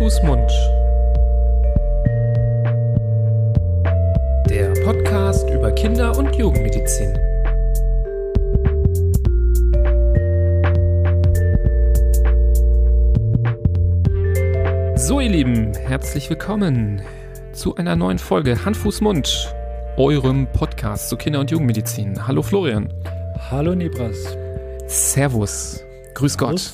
Fuß, Mund. Der Podcast über Kinder- und Jugendmedizin. So, ihr Lieben, herzlich willkommen zu einer neuen Folge Hand, Fuß, Mund, eurem Podcast zu Kinder- und Jugendmedizin. Hallo Florian. Hallo Nibras. Servus. Grüß Gott.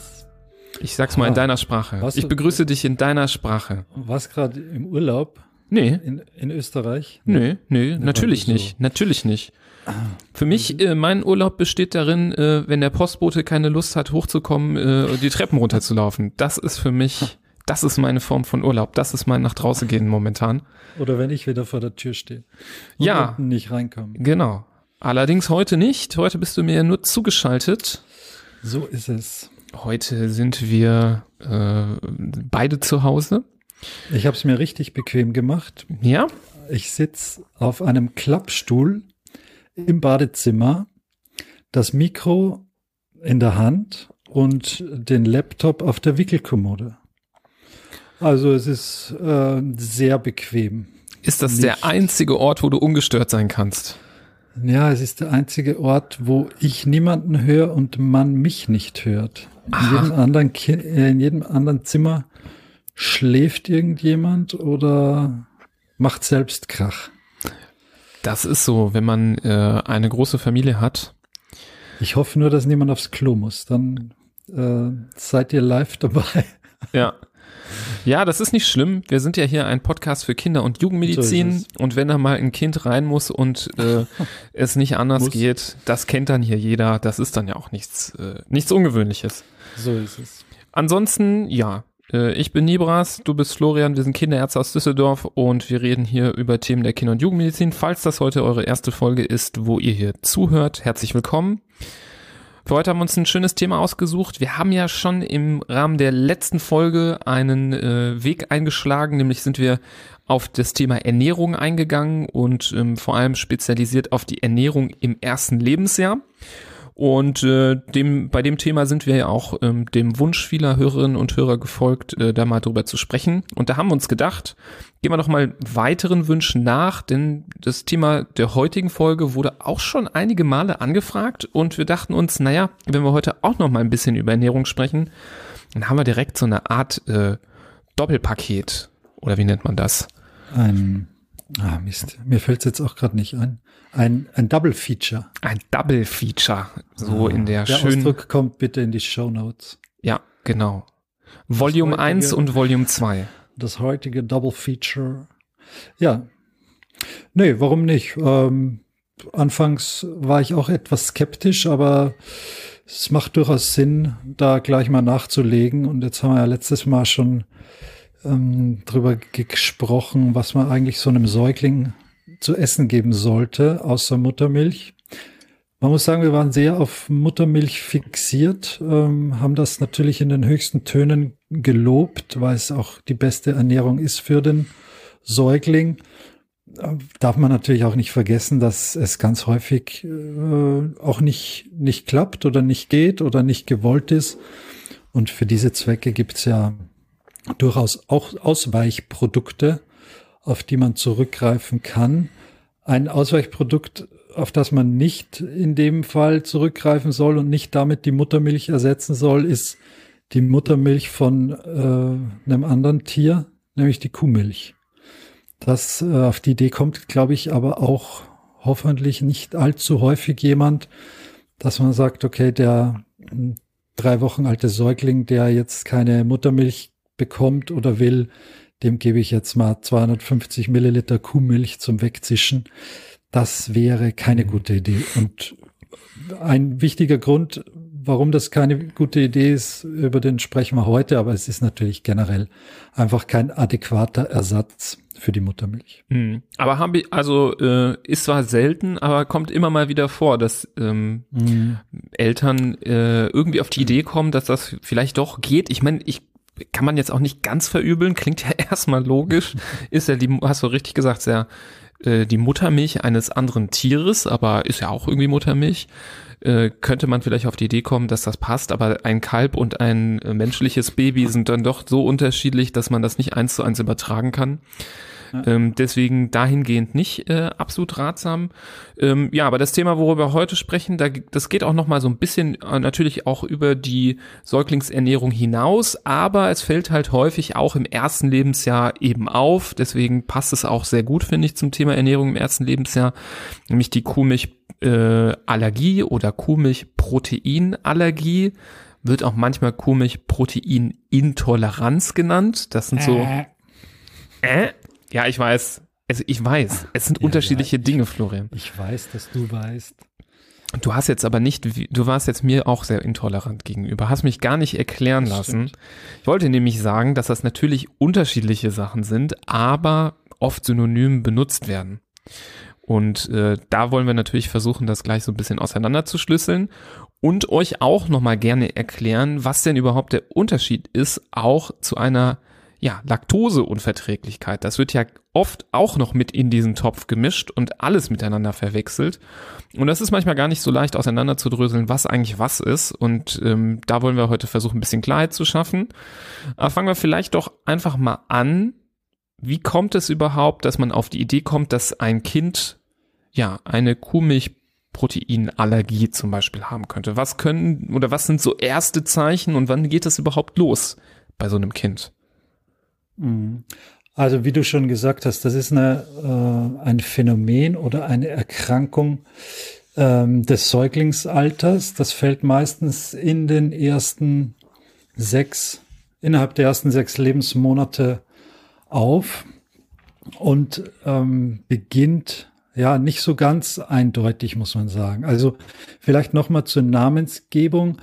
Ich sag's mal in Ah, deiner Sprache. was- Ich begrüße dich in deiner Sprache. was gerade im Urlaub Nee, in, in Österreich? Nö, nö, natürlich so. nicht, natürlich nicht. Für mich, äh, mein Urlaub besteht darin, äh, wenn der Postbote keine Lust hat, hochzukommen, äh, die Treppen runterzulaufen. Das ist für mich, das ist meine Form von Urlaub. Das ist mein nach draußen gehen momentan. Oder wenn ich wieder vor der Tür stehe und Ja. nicht reinkomme. Genau. Allerdings heute nicht. Heute bist du mir nur zugeschaltet. So ist es. Heute sind wir äh, beide zu Hause. Ich habe es mir richtig bequem gemacht. Ja? Ich sitz auf einem Klappstuhl im Badezimmer, das Mikro in der Hand und den Laptop auf der Wickelkommode. Also es ist äh, sehr bequem. Ist das der Nicht. einzige Ort, wo du ungestört sein kannst? Ja, es ist der einzige Ort, wo ich niemanden höre und man mich nicht hört. In jedem anderen, Ki äh, in jedem anderen Zimmer schläft irgendjemand oder macht selbst Krach. Das ist so, wenn man äh, eine große Familie hat. Ich hoffe nur, dass niemand aufs Klo muss. Dann äh, seid ihr live dabei. Ja. Ja, das ist nicht schlimm. Wir sind ja hier ein Podcast für Kinder- und So Jugendmedizin. ist und wenn da mal ein Kind rein muss und äh, es nicht anders Muss. geht, das kennt dann hier jeder. Das ist dann ja auch nichts, äh, nichts Ungewöhnliches. So ist es. Ansonsten, ja, äh, ich bin Nibras, du bist Florian, wir sind Kinderärzte aus Düsseldorf und wir reden hier über Themen der Kinder- und Jugendmedizin. Falls das heute eure erste Folge ist, wo ihr hier zuhört, herzlich willkommen. Für heute haben wir uns ein schönes Thema ausgesucht. Wir haben ja schon im Rahmen der letzten Folge einen äh, Weg eingeschlagen, nämlich sind wir auf das Thema Ernährung eingegangen und ähm, vor allem spezialisiert auf die Ernährung im ersten Lebensjahr. Und äh, dem, bei dem Thema sind wir ja auch ähm, dem Wunsch vieler Hörerinnen und Hörer gefolgt, äh, da mal drüber zu sprechen. Und da haben wir uns gedacht, gehen wir doch mal weiteren Wünschen nach, denn das Thema der heutigen Folge wurde auch schon einige Male angefragt und wir dachten uns, naja, wenn wir heute auch noch mal ein bisschen über Ernährung sprechen, dann haben wir direkt so eine Art äh, Doppelpaket. Oder wie nennt man das? Ein, ah Mist, mir fällt es jetzt auch gerade nicht ein. Ein, ein Double Feature. Ein Double Feature. So in der, Der schönen. Ausdruck kommt bitte in die Show Notes. Ja, genau. Volume heutige- 1 und Volume 2. Das heutige Double Feature. Ja. Nee, warum nicht? Ähm, anfangs war ich auch etwas skeptisch, aber es macht durchaus Sinn, da gleich mal nachzulegen. Und jetzt haben wir ja letztes Mal schon ähm, drüber gesprochen, was man eigentlich so einem Säugling zu essen geben sollte, außer Muttermilch. Man muss sagen, wir waren sehr auf Muttermilch fixiert, ähm, haben das natürlich in den höchsten Tönen gelobt, weil es auch die beste Ernährung ist für den Säugling. Äh, Darf man natürlich auch nicht vergessen, dass es ganz häufig äh, auch nicht, nicht klappt oder nicht geht oder nicht gewollt ist. Und für diese Zwecke gibt's ja durchaus auch Ausweichprodukte, auf die man zurückgreifen kann. Ein Ausweichprodukt, auf das man nicht in dem Fall zurückgreifen soll und nicht damit die Muttermilch ersetzen soll, ist die Muttermilch von äh, einem anderen Tier, nämlich die Kuhmilch. Das äh, auf die Idee kommt, glaube ich, aber auch hoffentlich nicht allzu häufig jemand, dass man sagt, okay, der mh, drei Wochen alte Säugling, der jetzt keine Muttermilch bekommt oder will, dem gebe ich jetzt mal 250 Milliliter Kuhmilch zum Wegzischen. Das wäre keine gute Idee. Und ein wichtiger Grund, warum das keine gute Idee ist, über den sprechen wir heute, aber es ist natürlich generell einfach kein adäquater Ersatz für die Muttermilch. Hm. Aber haben wir, also äh, ist zwar selten, aber kommt immer mal wieder vor, dass ähm, Eltern äh, irgendwie auf die Idee kommen, dass das vielleicht doch geht. Ich meine, ich kann man jetzt auch nicht ganz verübeln, klingt ja erstmal logisch, ist ja die, hast du richtig gesagt, sehr äh, die Muttermilch eines anderen Tieres, aber ist ja auch irgendwie Muttermilch, äh, könnte man vielleicht auf die Idee kommen, dass das passt, aber ein Kalb und ein äh, menschliches Baby sind dann doch so unterschiedlich, dass man das nicht eins zu eins übertragen kann. Ähm, deswegen dahingehend nicht äh, absolut ratsam. Ähm, ja, aber das Thema, worüber wir heute sprechen, da, das geht auch noch mal so ein bisschen äh, natürlich auch über die Säuglingsernährung hinaus, aber es fällt halt häufig auch im ersten Lebensjahr eben auf. Deswegen passt es auch sehr gut, finde ich, zum Thema Ernährung im ersten Lebensjahr, nämlich die Kuhmilchallergie äh, oder Kuhmilchproteinallergie wird auch manchmal Kuhmilchproteinintoleranz genannt. Das sind so äh, äh ja, ich weiß. Also ich weiß. Es sind ja, unterschiedliche ja, Dinge, Florian. Ich weiß, dass du weißt. Du hast jetzt aber nicht, du warst jetzt mir auch sehr intolerant gegenüber, hast mich gar nicht erklären das lassen. Stimmt. Ich wollte nämlich sagen, dass das natürlich unterschiedliche Sachen sind, aber oft synonym benutzt werden. Und äh, da wollen wir natürlich versuchen, das gleich so ein bisschen auseinanderzuschlüsseln und euch auch nochmal gerne erklären, was denn überhaupt der Unterschied ist, auch zu einer ja, Laktoseunverträglichkeit. Das wird ja oft auch noch mit in diesen Topf gemischt und alles miteinander verwechselt. Und das ist manchmal gar nicht so leicht auseinanderzudröseln, was eigentlich was ist. Und ähm, da wollen wir heute versuchen, ein bisschen Klarheit zu schaffen. Aber fangen wir vielleicht doch einfach mal an. Wie kommt es überhaupt, dass man auf die Idee kommt, dass ein Kind ja eine Kuhmilchproteinallergie zum Beispiel haben könnte? Was können oder was sind so erste Zeichen und wann geht das überhaupt los bei so einem Kind? Mhm. Also wie du schon gesagt hast, das ist eine, äh, ein Phänomen oder eine Erkrankung ähm, des Säuglingsalters. Das fällt meistens in den ersten sechs, innerhalb der ersten sechs Lebensmonate auf und ähm, beginnt ja nicht so ganz eindeutig, muss man sagen. Also vielleicht nochmal zur Namensgebung.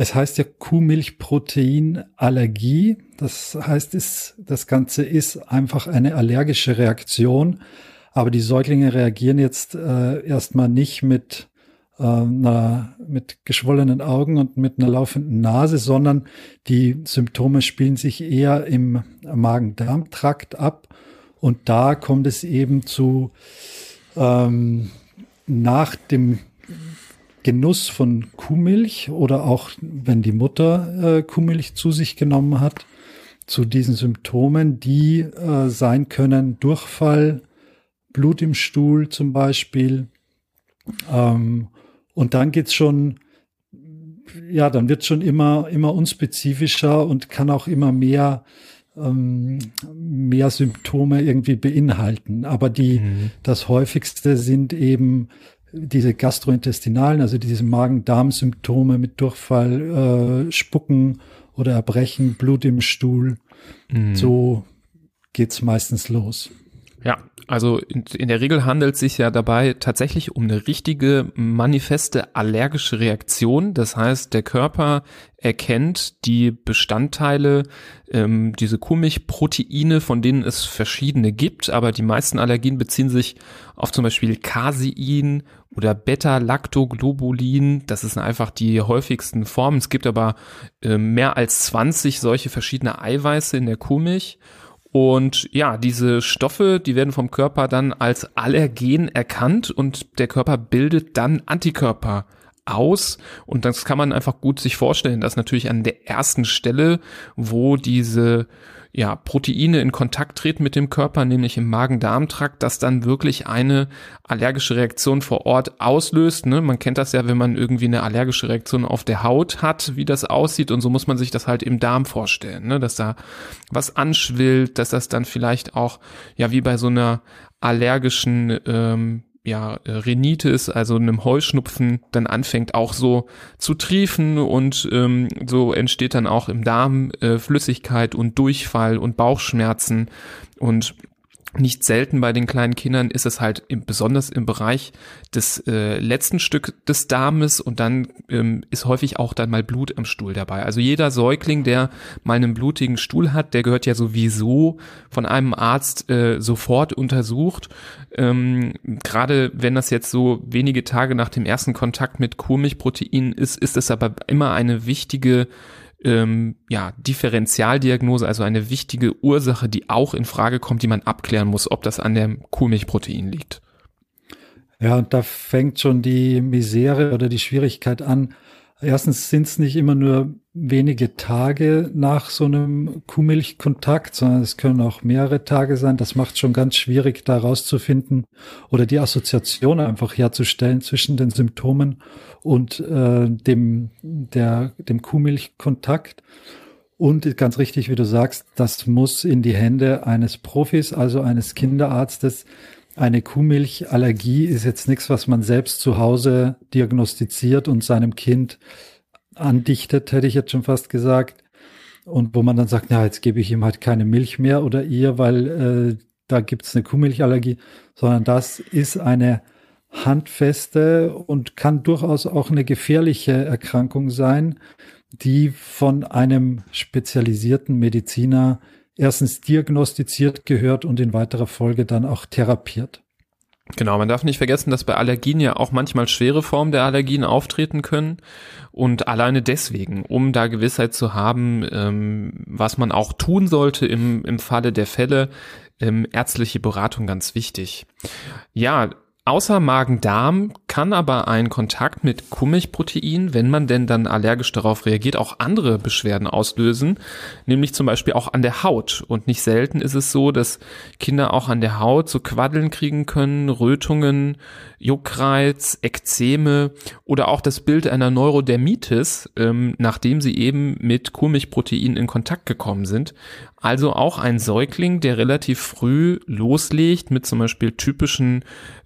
Es heißt ja Kuhmilchproteinallergie. Das heißt, ist, das Ganze ist einfach eine allergische Reaktion. Aber die Säuglinge reagieren jetzt äh, erstmal nicht mit, äh, einer, mit geschwollenen Augen und mit einer laufenden Nase, sondern die Symptome spielen sich eher im Magen-Darm-Trakt ab. Und da kommt es eben zu ähm, nach dem Genuss von Kuhmilch oder auch wenn die Mutter äh, Kuhmilch zu sich genommen hat, zu diesen Symptomen, die äh, sein können Durchfall, Blut im Stuhl zum Beispiel. Ähm, und dann geht's schon, ja, dann wird schon immer, immer unspezifischer und kann auch immer mehr, ähm, mehr Symptome irgendwie beinhalten. Aber die, mhm. das häufigste sind eben diese gastrointestinalen, also diese Magen-Darm-Symptome mit Durchfall, äh, Spucken oder Erbrechen, Blut im Stuhl. Mhm. So geht's meistens los. Ja, also in, in, der Regel handelt es sich ja dabei tatsächlich um eine richtige manifeste allergische Reaktion. Das heißt, der Körper erkennt die Bestandteile, ähm, diese Kuhmilchproteine, von denen es verschiedene gibt, aber die meisten Allergien beziehen sich auf zum Beispiel Casein oder Beta-Lactoglobulin. Das sind einfach die häufigsten Formen. Es gibt aber äh, mehr als 20 solche verschiedene Eiweiße in der Kuhmilch. Und ja, diese Stoffe, die werden vom Körper dann als Allergen erkannt und der Körper bildet dann Antikörper aus. Und das kann man einfach gut sich vorstellen, dass natürlich an der ersten Stelle, wo diese ja, Proteine in Kontakt treten mit dem Körper, nämlich im Magen-Darm-Trakt, das dann wirklich eine allergische Reaktion vor Ort auslöst. Ne? Man kennt das ja, wenn man irgendwie eine allergische Reaktion auf der Haut hat, wie das aussieht. Und so muss man sich das halt im Darm vorstellen, ne? dass da was anschwillt, dass das dann vielleicht auch, ja, wie bei so einer allergischen ähm, ja, äh, Rhinitis, also einem Heuschnupfen, dann anfängt auch so zu triefen und ähm, so entsteht dann auch im Darm äh, Flüssigkeit und Durchfall und Bauchschmerzen. Und nicht selten bei den kleinen Kindern ist es halt im, besonders im Bereich des äh, letzten Stück des Darmes und dann ähm, ist häufig auch dann mal Blut am Stuhl dabei. Also jeder Säugling, der mal einen blutigen Stuhl hat, der gehört ja sowieso von einem Arzt äh, sofort untersucht. Ähm, Gerade wenn das jetzt so wenige Tage nach dem ersten Kontakt mit Kuhmilchproteinen ist, ist es aber immer eine wichtige ähm, ja, Differentialdiagnose, also eine wichtige Ursache, die auch in Frage kommt, die man abklären muss, ob das an dem Kuhmilchprotein liegt. Ja, und da fängt schon die Misere oder die Schwierigkeit an. Erstens sind es nicht immer nur wenige Tage nach so einem Kuhmilchkontakt, sondern es können auch mehrere Tage sein. Das macht schon ganz schwierig, da rauszufinden oder die Assoziation einfach herzustellen zwischen den Symptomen und äh, dem, der, dem Kuhmilchkontakt. Und ganz richtig, wie du sagst, das muss in die Hände eines Profis, also eines Kinderarztes, eine Kuhmilchallergie ist jetzt nichts, was man selbst zu Hause diagnostiziert und seinem Kind andichtet, hätte ich jetzt schon fast gesagt. Und wo man dann sagt, na, jetzt gebe ich ihm halt keine Milch mehr oder ihr, weil äh, da gibt es eine Kuhmilchallergie, sondern das ist eine handfeste und kann durchaus auch eine gefährliche Erkrankung sein, die von einem spezialisierten Mediziner erstens diagnostiziert gehört und in weiterer Folge dann auch therapiert. Genau, man darf nicht vergessen, dass bei Allergien ja auch manchmal schwere Formen der Allergien auftreten können. Und alleine deswegen, um da Gewissheit zu haben, ähm, was man auch tun sollte im, im Falle der Fälle, ähm, ärztliche Beratung ganz wichtig. Ja, Außer Magen-Darm kann aber ein Kontakt mit Kuhmilchprotein, wenn man denn dann allergisch darauf reagiert, auch andere Beschwerden auslösen, nämlich zum Beispiel auch an der Haut. Und nicht selten ist es so, dass Kinder auch an der Haut so Quaddeln kriegen können, Rötungen, Juckreiz, Ekzeme oder auch das Bild einer Neurodermitis, ähm, nachdem sie eben mit Kuhmilchprotein in Kontakt gekommen sind. Also auch ein Säugling, der relativ früh loslegt mit zum Beispiel typischen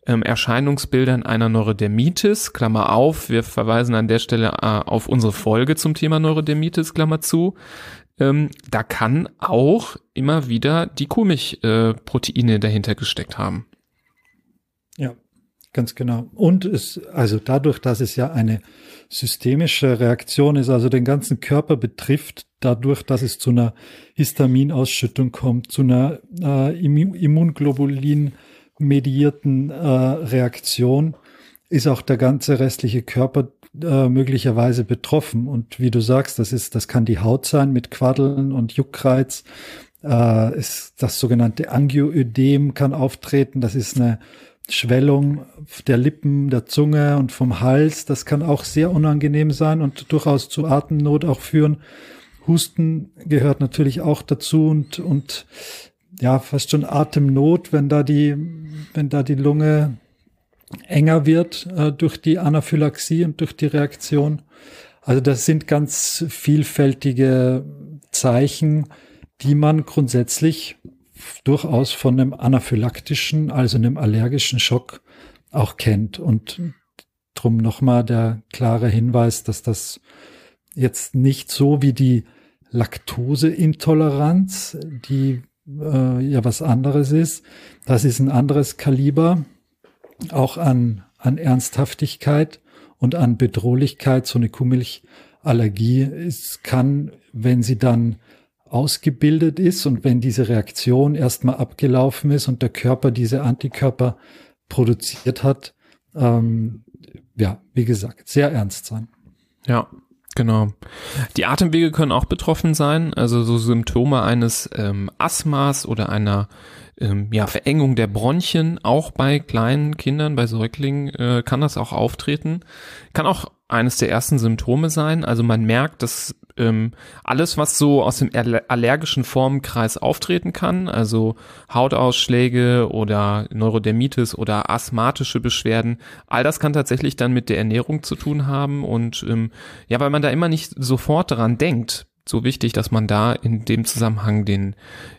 ähm, Erscheinungsbildern einer Neurodermitis, Klammer auf, wir verweisen an der Stelle äh, auf unsere Folge zum Thema Neurodermitis, Klammer zu. Ähm, da kann auch immer wieder die Kuhmilchproteine äh, dahinter gesteckt haben. Ja, ganz genau. Und es, also dadurch, dass es ja eine systemische Reaktion ist, also den ganzen Körper betrifft, dadurch, dass es zu einer Histaminausschüttung kommt, zu einer äh, Immunglobulin mediierten äh, Reaktion, ist auch der ganze restliche Körper äh, möglicherweise betroffen. Und wie du sagst, das ist, das kann die Haut sein mit Quaddeln und Juckreiz. Äh, ist das sogenannte Angioödem kann auftreten. Das ist eine Schwellung der Lippen, der Zunge und vom Hals. Das kann auch sehr unangenehm sein und durchaus zu Atemnot auch führen. Husten gehört natürlich auch dazu und, und ja, fast schon Atemnot, wenn da die, wenn da die Lunge enger wird äh, durch die Anaphylaxie und durch die Reaktion. Also das sind ganz vielfältige Zeichen, die man grundsätzlich durchaus von einem anaphylaktischen, also einem allergischen Schock auch kennt. Und drum nochmal der klare Hinweis, dass das jetzt nicht so wie die Laktoseintoleranz, die äh, ja was anderes ist. Das ist ein anderes Kaliber, auch an, an Ernsthaftigkeit und an Bedrohlichkeit. So eine Kuhmilchallergie ist, kann, wenn sie dann ausgebildet ist und wenn diese Reaktion erstmal abgelaufen ist und der Körper diese Antikörper produziert hat, ähm, ja, wie gesagt, sehr ernst sein. Ja, Genau. Die Atemwege können auch betroffen sein, also so Symptome eines ähm, Asthmas oder einer ähm, ja, Verengung der Bronchien, auch bei kleinen Kindern, bei Säuglingen äh, kann das auch auftreten. Kann auch eines der ersten Symptome sein. Also man merkt, dass ähm, alles, was so aus dem allergischen Formenkreis auftreten kann, also Hautausschläge oder Neurodermitis oder asthmatische Beschwerden, all das kann tatsächlich dann mit der Ernährung zu tun haben und ähm, ja, weil man da immer nicht sofort daran denkt, so wichtig, dass man da in dem Zusammenhang den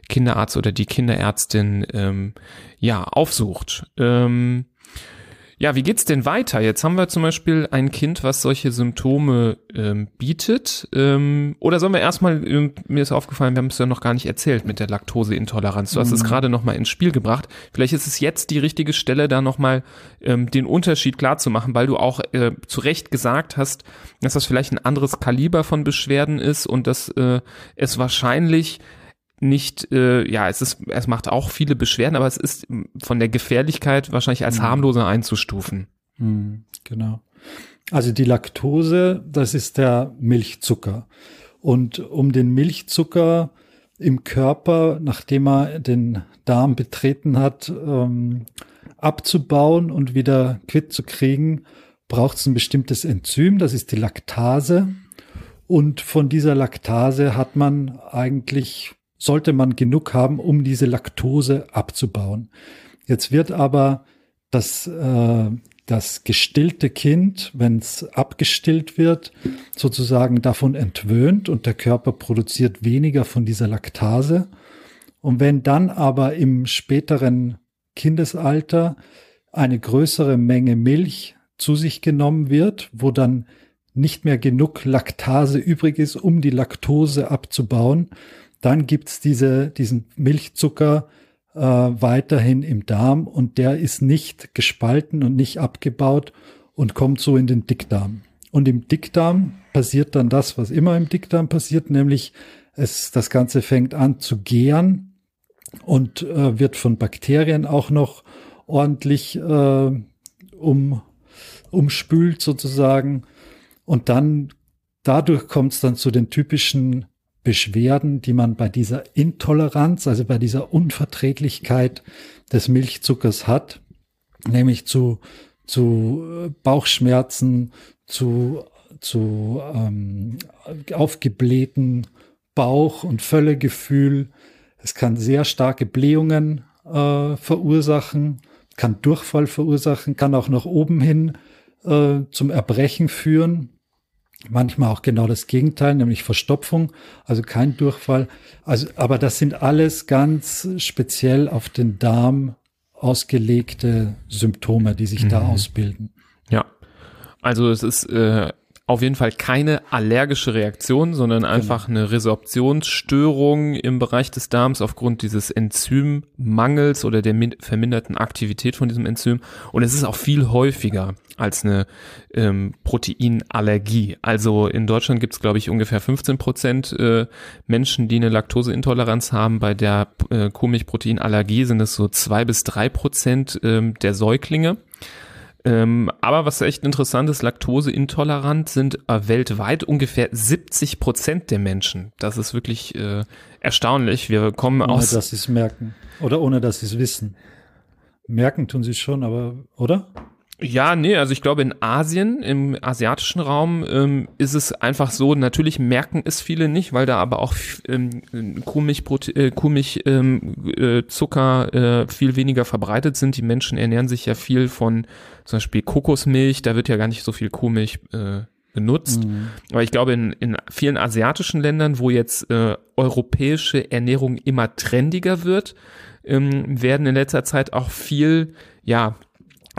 Kinderarzt oder die Kinderärztin ähm, ja aufsucht. Ähm, ja, wie geht's denn weiter? Jetzt haben wir zum Beispiel ein Kind, was solche Symptome ähm, bietet. Ähm, oder sollen wir erstmal, äh, mir ist aufgefallen, wir haben es ja noch gar nicht erzählt mit der Laktoseintoleranz. Du hast mhm. es gerade nochmal ins Spiel gebracht. Vielleicht ist es jetzt die richtige Stelle, da nochmal ähm, den Unterschied klar zu machen, weil du auch äh, zu Recht gesagt hast, dass das vielleicht ein anderes Kaliber von Beschwerden ist und dass äh, es wahrscheinlich nicht, äh, ja, es ist, es macht auch viele Beschwerden, aber es ist von der Gefährlichkeit wahrscheinlich als mhm. harmloser einzustufen. Mhm, genau. Also die Laktose, das ist der Milchzucker. Und um den Milchzucker im Körper, nachdem er den Darm betreten hat, ähm, abzubauen und wieder quitt zu kriegen, braucht es ein bestimmtes Enzym, das ist die Laktase. Und von dieser Laktase hat man eigentlich, sollte man genug haben, um diese Laktose abzubauen. Jetzt wird aber das, äh, das gestillte Kind, wenn es abgestillt wird, sozusagen davon entwöhnt und der Körper produziert weniger von dieser Laktase. Und wenn dann aber im späteren Kindesalter eine größere Menge Milch zu sich genommen wird, wo dann nicht mehr genug Laktase übrig ist, um die Laktose abzubauen, dann gibt's diese, diesen Milchzucker äh, weiterhin im Darm und der ist nicht gespalten und nicht abgebaut und kommt so in den Dickdarm. Und im Dickdarm passiert dann das, was immer im Dickdarm passiert, nämlich es, das Ganze fängt an zu gären und äh, wird von Bakterien auch noch ordentlich äh, um, umspült sozusagen. Und dann dadurch kommt es dann zu den typischen Beschwerden, die man bei dieser Intoleranz, also bei dieser Unverträglichkeit des Milchzuckers hat, nämlich zu, zu äh, Bauchschmerzen, zu, zu ähm, aufgeblähten Bauch- und Völlegefühl. Es kann sehr starke Blähungen äh, verursachen, kann Durchfall verursachen, kann auch nach oben hin äh, zum Erbrechen führen. Manchmal auch genau das Gegenteil, nämlich Verstopfung, also kein Durchfall. Also, aber das sind alles ganz speziell auf den Darm ausgelegte Symptome, die sich mhm. da ausbilden. Ja, also es ist äh, auf jeden Fall keine allergische Reaktion, sondern genau. einfach genau. eine Resorptionsstörung im Bereich des Darms aufgrund dieses Enzymmangels oder der verminderten Aktivität von diesem Enzym. Und es ist auch viel häufiger als eine ähm, Proteinallergie. Also in Deutschland gibt es, glaube ich, ungefähr 15 Prozent äh, Menschen, die eine Laktoseintoleranz haben. Bei der äh, Kuhmilchproteinallergie sind es so zwei bis drei Prozent ähm, der Säuglinge. Ähm, aber was echt interessant ist, laktoseintolerant sind äh, weltweit ungefähr 70 Prozent der Menschen. Das ist wirklich äh, erstaunlich. Wir kommen ohne, aus. Ohne dass sie es merken. Oder ohne dass sie es wissen. Merken tun sie es schon, aber, oder? Ja, nee, also ich glaube in Asien, im asiatischen Raum ähm, ist es einfach so, natürlich merken es viele nicht, weil da aber auch ähm, Kuhmilch, äh, Kuhmilch ähm, äh, Zucker äh, viel weniger verbreitet sind. Die Menschen ernähren sich ja viel von zum Beispiel Kokosmilch, da wird ja gar nicht so viel Kuhmilch äh, benutzt. Mhm. Aber ich glaube, in, in vielen asiatischen Ländern, wo jetzt äh, europäische Ernährung immer trendiger wird, ähm, werden in letzter Zeit auch viel, ja,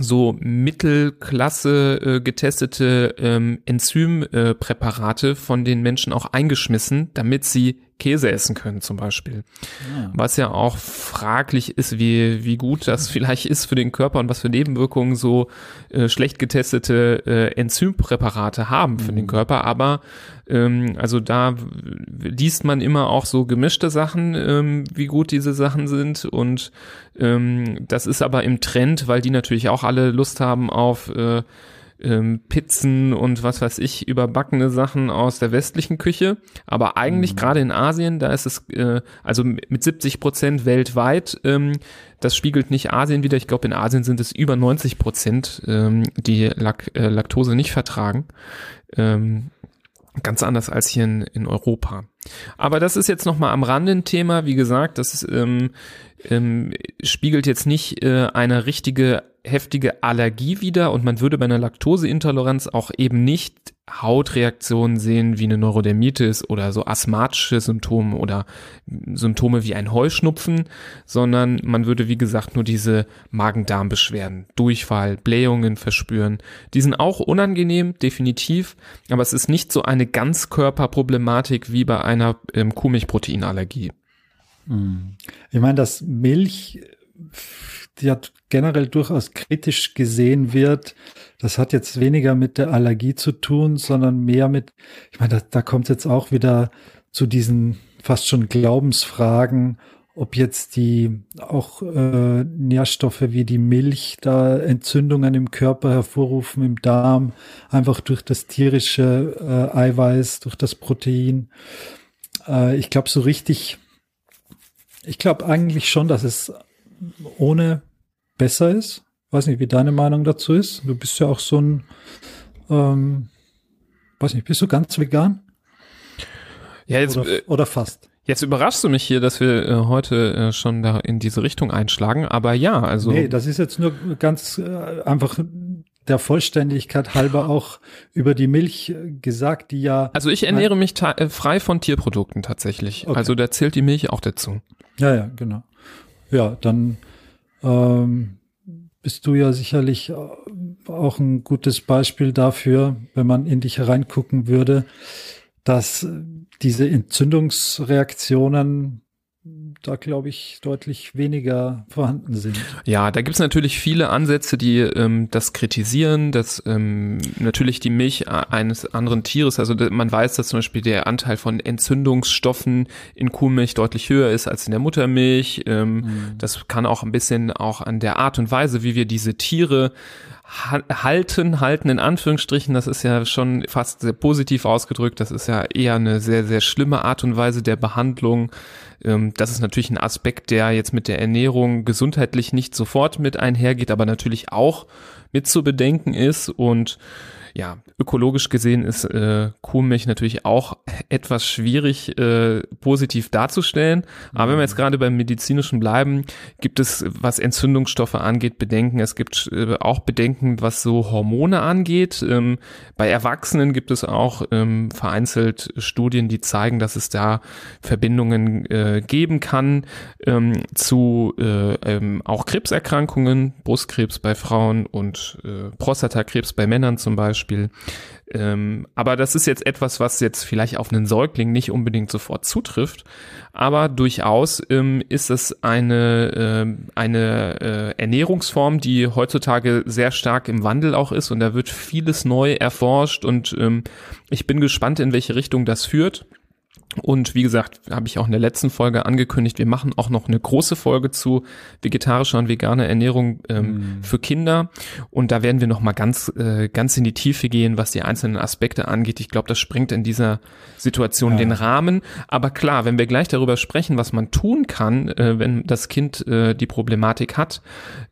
so Mittelklasse äh, getestete ähm, Enzympräparate äh, von den Menschen auch eingeschmissen, damit sie Käse essen können zum Beispiel. Ja. Was ja auch fraglich ist, wie, wie gut das vielleicht ist für den Körper und was für Nebenwirkungen so äh, schlecht getestete äh, Enzympräparate haben für mhm. den Körper. Aber ähm, also da liest man immer auch so gemischte Sachen, ähm, wie gut diese Sachen sind. Und ähm, das ist aber im Trend, weil die natürlich auch alle Lust haben auf äh, ähm, Pizzen und was weiß ich, überbackene Sachen aus der westlichen Küche. Aber eigentlich mhm. gerade in Asien, da ist es, äh, also mit 70 Prozent weltweit, ähm, das spiegelt nicht Asien wieder. Ich glaube, in Asien sind es über 90 Prozent, ähm, die Lak äh, Laktose nicht vertragen. Ähm, ganz anders als hier in, in Europa. Aber das ist jetzt nochmal am Rande ein Thema. Wie gesagt, das ist, ähm, ähm, spiegelt jetzt nicht äh, eine richtige heftige Allergie wieder und man würde bei einer Laktoseintoleranz auch eben nicht Hautreaktionen sehen wie eine Neurodermitis oder so asthmatische Symptome oder Symptome wie ein Heuschnupfen, sondern man würde wie gesagt nur diese Magen-Darm-Beschwerden, Durchfall, Blähungen verspüren. Die sind auch unangenehm, definitiv, aber es ist nicht so eine Ganzkörperproblematik wie bei einer ähm, Kuhmilchproteinallergie. Hm. Ich meine, dass Milch die hat generell durchaus kritisch gesehen wird. Das hat jetzt weniger mit der Allergie zu tun, sondern mehr mit, ich meine, da, da kommt jetzt auch wieder zu diesen fast schon Glaubensfragen, ob jetzt die auch äh, Nährstoffe wie die Milch da Entzündungen im Körper hervorrufen, im Darm, einfach durch das tierische äh, Eiweiß, durch das Protein. Äh, ich glaube so richtig, ich glaube eigentlich schon, dass es ohne besser ist. Weiß nicht, wie deine Meinung dazu ist. Du bist ja auch so ein, ähm, weiß nicht, bist du ganz vegan? Ja, jetzt, oder, äh, oder fast. Jetzt überraschst du mich hier, dass wir äh, heute äh, schon da in diese Richtung einschlagen, aber ja, also. Nee, das ist jetzt nur ganz äh, einfach der Vollständigkeit halber auch über die Milch äh, gesagt, die ja. Also ich ernähre mich äh, frei von Tierprodukten tatsächlich. Okay. Also da zählt die Milch auch dazu. Ja, ja, genau. Ja, dann ähm, bist du ja sicherlich äh, auch ein gutes Beispiel dafür, wenn man in dich hereingucken würde, dass diese Entzündungsreaktionen da, glaube ich, deutlich weniger vorhanden sind. Ja, da gibt's natürlich viele Ansätze, die ähm, das kritisieren, dass ähm, natürlich die Milch eines anderen Tieres, also man weiß, dass zum Beispiel der Anteil von Entzündungsstoffen in Kuhmilch deutlich höher ist als in der Muttermilch. Ähm, mhm. Das kann auch ein bisschen auch an der Art und Weise, wie wir diese Tiere halten, halten in Anführungsstrichen, das ist ja schon fast sehr positiv ausgedrückt, das ist ja eher eine sehr, sehr schlimme Art und Weise der Behandlung. Ähm, das ist natürlich ein Aspekt, der jetzt mit der Ernährung gesundheitlich nicht sofort mit einhergeht, aber natürlich auch mit zu bedenken ist. Und ja, ökologisch gesehen ist äh, Kuhmilch natürlich auch etwas schwierig äh, positiv darzustellen. Aber wenn wir jetzt mhm. gerade beim medizinischen bleiben, gibt es, was Entzündungsstoffe angeht, Bedenken. Es gibt äh, auch Bedenken, was so Hormone angeht. Ähm, bei Erwachsenen gibt es auch ähm, vereinzelt Studien, die zeigen, dass es da Verbindungen äh, geben kann ähm, zu äh, ähm, auch Krebserkrankungen, Brustkrebs bei Frauen und äh, Prostatakrebs bei Männern zum Beispiel. Beispiel. Ähm, aber das ist jetzt etwas, was jetzt vielleicht auf einen Säugling nicht unbedingt sofort zutrifft, aber durchaus ähm, ist es eine, äh, eine äh, Ernährungsform, die heutzutage sehr stark im Wandel auch ist und da wird vieles neu erforscht und ähm, ich bin gespannt, in welche Richtung das führt. Und wie gesagt, habe ich auch in der letzten Folge angekündigt, wir machen auch noch eine große Folge zu vegetarischer und veganer Ernährung ähm, mm. für Kinder. Und da werden wir noch mal ganz, äh, ganz in die Tiefe gehen, was die einzelnen Aspekte angeht. Ich glaube, das springt in dieser Situation ja. den Rahmen. Aber klar, wenn wir gleich darüber sprechen, was man tun kann, äh, wenn das Kind äh, die Problematik hat,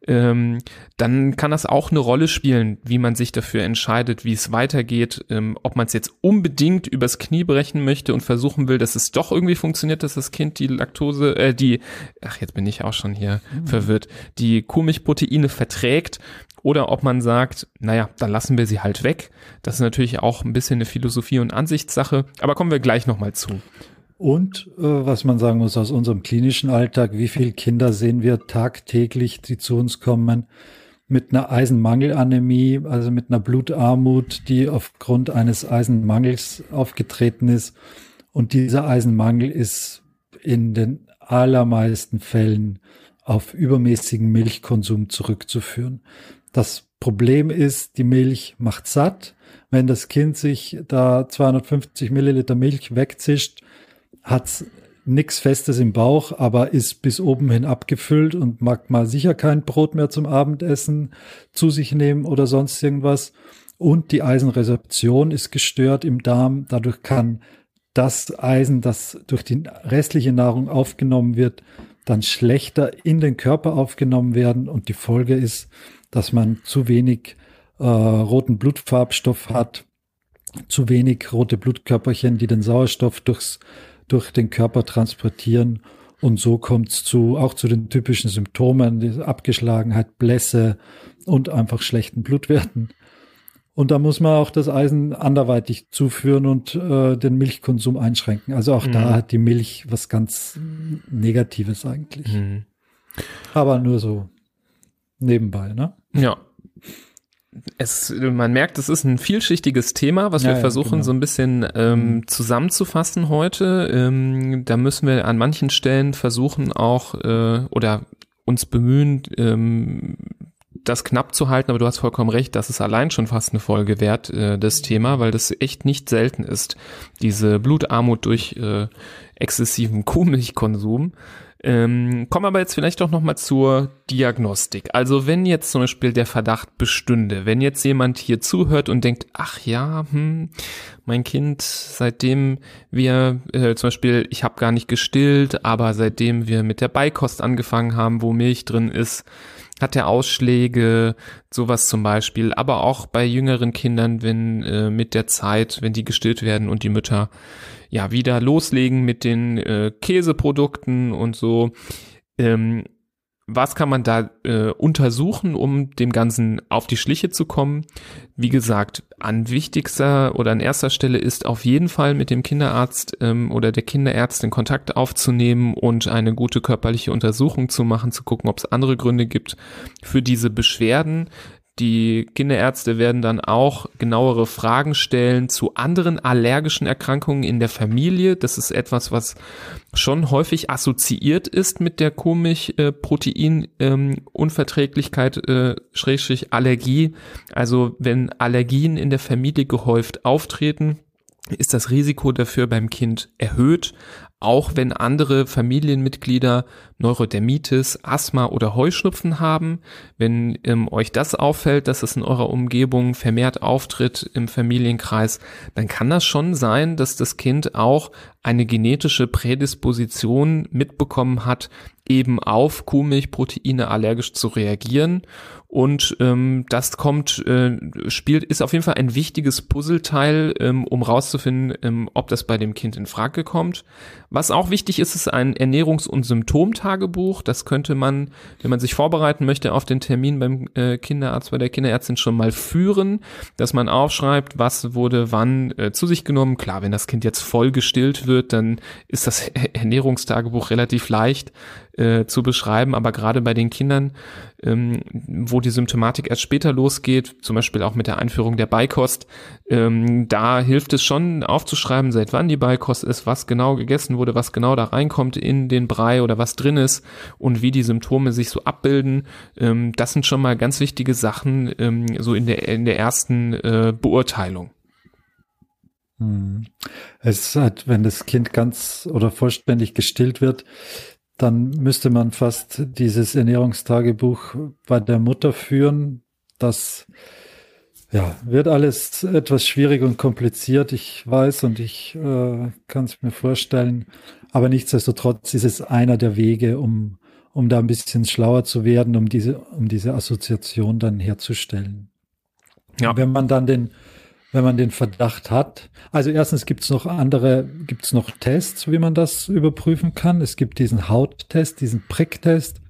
ähm, dann kann das auch eine Rolle spielen, wie man sich dafür entscheidet, wie es weitergeht, ähm, ob man es jetzt unbedingt übers Knie brechen möchte und versuchen will, dass es doch irgendwie funktioniert, dass das Kind die Laktose, äh, die, ach jetzt bin ich auch schon hier mhm. verwirrt, die Kuhmilchproteine verträgt oder ob man sagt, naja, dann lassen wir sie halt weg. Das ist natürlich auch ein bisschen eine Philosophie und Ansichtssache, aber kommen wir gleich nochmal zu. Und äh, was man sagen muss aus unserem klinischen Alltag, wie viele Kinder sehen wir tagtäglich, die zu uns kommen mit einer Eisenmangelanämie, also mit einer Blutarmut, die aufgrund eines Eisenmangels aufgetreten ist. Und dieser Eisenmangel ist in den allermeisten Fällen auf übermäßigen Milchkonsum zurückzuführen. Das Problem ist, die Milch macht satt. Wenn das Kind sich da 250 Milliliter Milch wegzischt, hat nichts Festes im Bauch, aber ist bis oben hin abgefüllt und mag mal sicher kein Brot mehr zum Abendessen zu sich nehmen oder sonst irgendwas. Und die Eisenresorption ist gestört im Darm. Dadurch kann das Eisen, das durch die restliche Nahrung aufgenommen wird, dann schlechter in den Körper aufgenommen werden. Und die Folge ist, dass man zu wenig äh, roten Blutfarbstoff hat, zu wenig rote Blutkörperchen, die den Sauerstoff durchs durch den Körper transportieren. Und so kommt es zu, auch zu den typischen Symptomen, die Abgeschlagenheit, Blässe und einfach schlechten Blutwerten. Und da muss man auch das Eisen anderweitig zuführen und äh, den Milchkonsum einschränken. Also auch mhm. da hat die Milch was ganz Negatives eigentlich. Mhm. Aber nur so nebenbei, ne? Ja, es, man merkt, es ist ein vielschichtiges Thema, was ja, wir versuchen genau. so ein bisschen ähm, mhm. zusammenzufassen heute. Ähm, da müssen wir an manchen Stellen versuchen auch äh, oder uns bemühen, ähm, das knapp zu halten, aber du hast vollkommen recht, das ist allein schon fast eine Folge wert, äh, das Thema, weil das echt nicht selten ist, diese Blutarmut durch äh, exzessiven Kuhmilchkonsum. Ähm, kommen aber jetzt vielleicht auch nochmal zur Diagnostik. Also wenn jetzt zum Beispiel der Verdacht bestünde, wenn jetzt jemand hier zuhört und denkt, ach ja, hm, mein Kind, seitdem wir äh, zum Beispiel, ich habe gar nicht gestillt, aber seitdem wir mit der Beikost angefangen haben, wo Milch drin ist, hat er Ausschläge, sowas zum Beispiel, aber auch bei jüngeren Kindern, wenn äh, mit der Zeit, wenn die gestillt werden und die Mütter ja wieder loslegen mit den äh, Käseprodukten und so. Ähm, was kann man da äh, untersuchen, um dem Ganzen auf die Schliche zu kommen? Wie gesagt, an wichtigster oder an erster Stelle ist auf jeden Fall mit dem Kinderarzt ähm, oder der Kinderärztin Kontakt aufzunehmen und eine gute körperliche Untersuchung zu machen, zu gucken, ob es andere Gründe gibt für diese Beschwerden. Die Kinderärzte werden dann auch genauere Fragen stellen zu anderen allergischen Erkrankungen in der Familie. Das ist etwas, was schon häufig assoziiert ist mit der Kuhmilch-Protein-Unverträglichkeit, äh, Schrägstrich Allergie. Also wenn Allergien in der Familie gehäuft auftreten, ist das Risiko dafür beim Kind erhöht auch wenn andere Familienmitglieder Neurodermitis, Asthma oder Heuschnupfen haben. Wenn ähm, euch das auffällt, dass es in eurer Umgebung vermehrt auftritt im Familienkreis, dann kann das schon sein, dass das Kind auch eine genetische Prädisposition mitbekommen hat, eben auf Kuhmilchproteine allergisch zu reagieren. Und ähm, das kommt, äh, spielt, ist auf jeden Fall ein wichtiges Puzzleteil, ähm, um rauszufinden, ähm, ob das bei dem Kind in Frage kommt. Was auch wichtig ist, ist ein Ernährungs- und Symptomtagebuch. Das könnte man, wenn man sich vorbereiten möchte auf den Termin beim äh, Kinderarzt, bei der Kinderärztin schon mal führen, dass man aufschreibt, was wurde wann äh, zu sich genommen. Klar, wenn das Kind jetzt voll gestillt wird, dann ist das Ernährungstagebuch relativ leicht äh, zu beschreiben, aber gerade bei den Kindern, ähm, wo die Symptomatik erst später losgeht, zum Beispiel auch mit der Einführung der Beikost, ähm, da hilft es schon aufzuschreiben, seit wann die Beikost ist, was genau gegessen wurde, was genau da reinkommt in den Brei oder was drin ist und wie die Symptome sich so abbilden. Ähm, das sind schon mal ganz wichtige Sachen ähm, so in der, in der ersten äh, Beurteilung. Hm. Es ist halt, wenn das Kind ganz oder vollständig gestillt wird, dann müsste man fast dieses Ernährungstagebuch bei der Mutter führen. Das ja, wird alles etwas schwierig und kompliziert, ich weiß und ich äh, kann es mir vorstellen. Aber nichtsdestotrotz ist es einer der Wege, um, um da ein bisschen schlauer zu werden, um diese, um diese Assoziation dann herzustellen. Ja. Wenn man dann den wenn man den Verdacht hat. Also erstens gibt es noch andere, gibt es noch Tests, wie man das überprüfen kann. Es gibt diesen Hauttest, diesen Pricktest,